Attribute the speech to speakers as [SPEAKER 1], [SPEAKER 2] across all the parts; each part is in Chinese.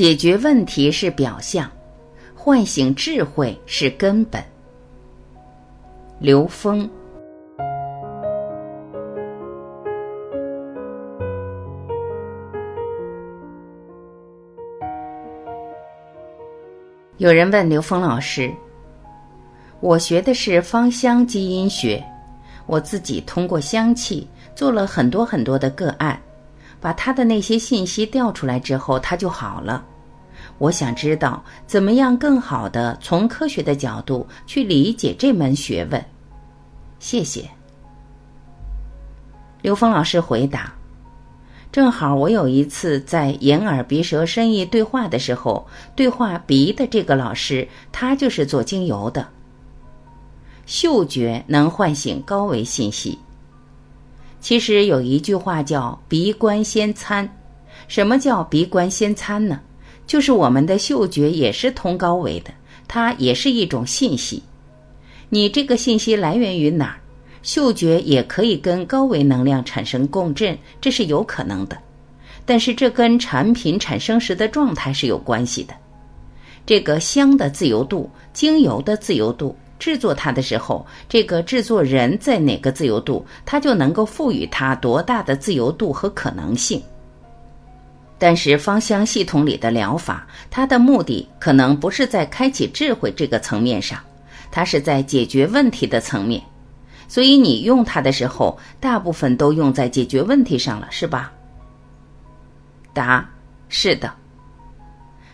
[SPEAKER 1] 解决问题是表象，唤醒智慧是根本。刘峰。有人问刘峰老师：“我学的是芳香基因学，我自己通过香气做了很多很多的个案，把他的那些信息调出来之后，他就好了。我想知道怎么样更好的从科学的角度去理解这门学问。”谢谢。刘峰老师回答。正好我有一次在眼耳鼻舌身意对话的时候，对话鼻的这个老师，他就是做精油的。嗅觉能唤醒高维信息。其实有一句话叫“鼻观先参”，什么叫“鼻观先参”呢？就是我们的嗅觉也是通高维的，它也是一种信息。你这个信息来源于哪儿？嗅觉也可以跟高维能量产生共振，这是有可能的，但是这跟产品产生时的状态是有关系的。这个香的自由度、精油的自由度，制作它的时候，这个制作人在哪个自由度，它就能够赋予它多大的自由度和可能性。但是芳香系统里的疗法，它的目的可能不是在开启智慧这个层面上，它是在解决问题的层面。所以你用它的时候，大部分都用在解决问题上了，是吧？答：是的。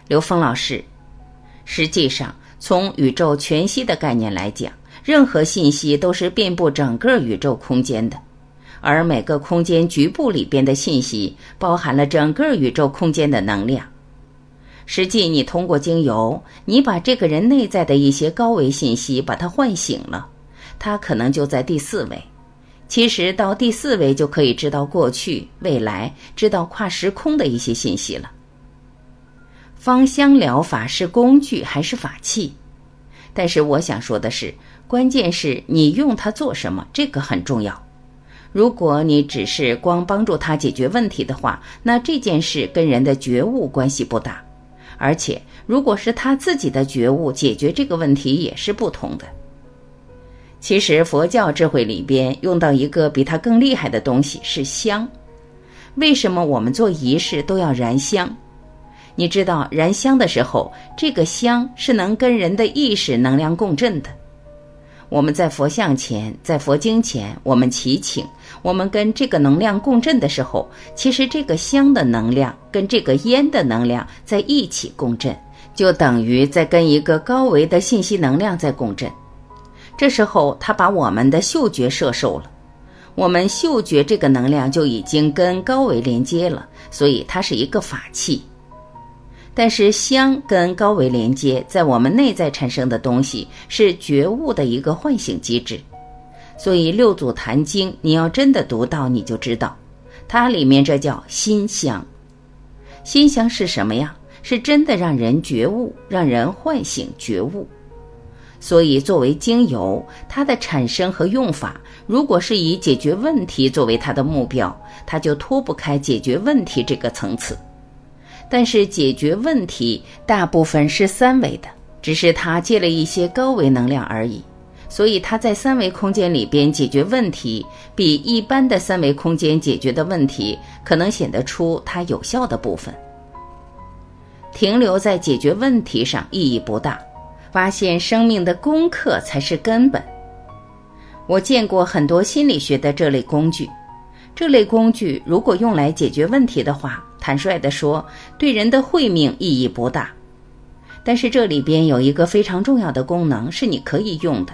[SPEAKER 1] 刘峰老师，实际上从宇宙全息的概念来讲，任何信息都是遍布整个宇宙空间的，而每个空间局部里边的信息，包含了整个宇宙空间的能量。实际你通过精油，你把这个人内在的一些高维信息，把它唤醒了。它可能就在第四维，其实到第四维就可以知道过去、未来，知道跨时空的一些信息了。芳香疗法是工具还是法器？但是我想说的是，关键是你用它做什么，这个很重要。如果你只是光帮助他解决问题的话，那这件事跟人的觉悟关系不大。而且，如果是他自己的觉悟解决这个问题，也是不同的。其实佛教智慧里边用到一个比它更厉害的东西是香。为什么我们做仪式都要燃香？你知道燃香的时候，这个香是能跟人的意识能量共振的。我们在佛像前，在佛经前，我们祈请，我们跟这个能量共振的时候，其实这个香的能量跟这个烟的能量在一起共振，就等于在跟一个高维的信息能量在共振。这时候，他把我们的嗅觉摄受了，我们嗅觉这个能量就已经跟高维连接了，所以它是一个法器。但是香跟高维连接，在我们内在产生的东西是觉悟的一个唤醒机制。所以六祖坛经，你要真的读到，你就知道，它里面这叫心香。心香是什么呀？是真的让人觉悟，让人唤醒觉悟。所以，作为精油，它的产生和用法，如果是以解决问题作为它的目标，它就脱不开解决问题这个层次。但是，解决问题大部分是三维的，只是它借了一些高维能量而已。所以，它在三维空间里边解决问题，比一般的三维空间解决的问题，可能显得出它有效的部分。停留在解决问题上意义不大。发现生命的功课才是根本。我见过很多心理学的这类工具，这类工具如果用来解决问题的话，坦率地说，对人的慧命意义不大。但是这里边有一个非常重要的功能是你可以用的，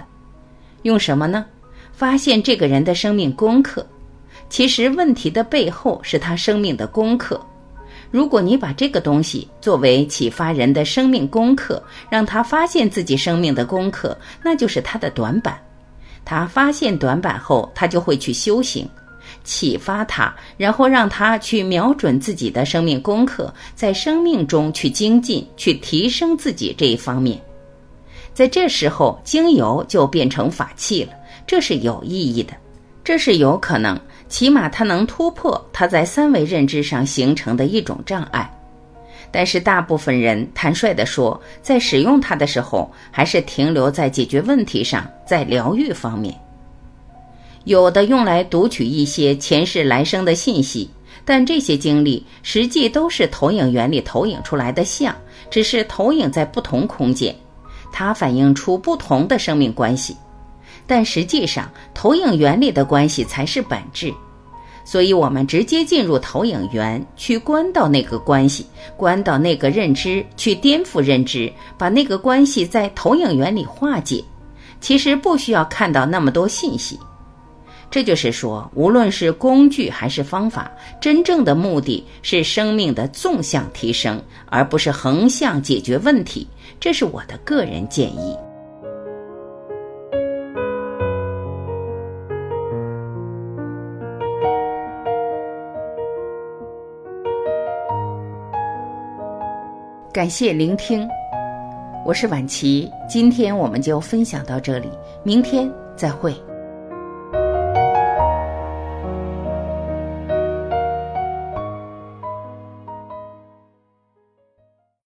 [SPEAKER 1] 用什么呢？发现这个人的生命功课。其实问题的背后是他生命的功课。如果你把这个东西作为启发人的生命功课，让他发现自己生命的功课，那就是他的短板。他发现短板后，他就会去修行，启发他，然后让他去瞄准自己的生命功课，在生命中去精进，去提升自己这一方面。在这时候，精油就变成法器了，这是有意义的，这是有可能。起码它能突破他在三维认知上形成的一种障碍，但是大部分人，坦率地说，在使用它的时候，还是停留在解决问题上，在疗愈方面。有的用来读取一些前世来生的信息，但这些经历实际都是投影原理投影出来的像，只是投影在不同空间，它反映出不同的生命关系。但实际上，投影原理的关系才是本质。所以，我们直接进入投影源，去关到那个关系，关到那个认知，去颠覆认知，把那个关系在投影源里化解。其实不需要看到那么多信息。这就是说，无论是工具还是方法，真正的目的是生命的纵向提升，而不是横向解决问题。这是我的个人建议。感谢聆听，我是婉琪。今天我们就分享到这里，明天再会。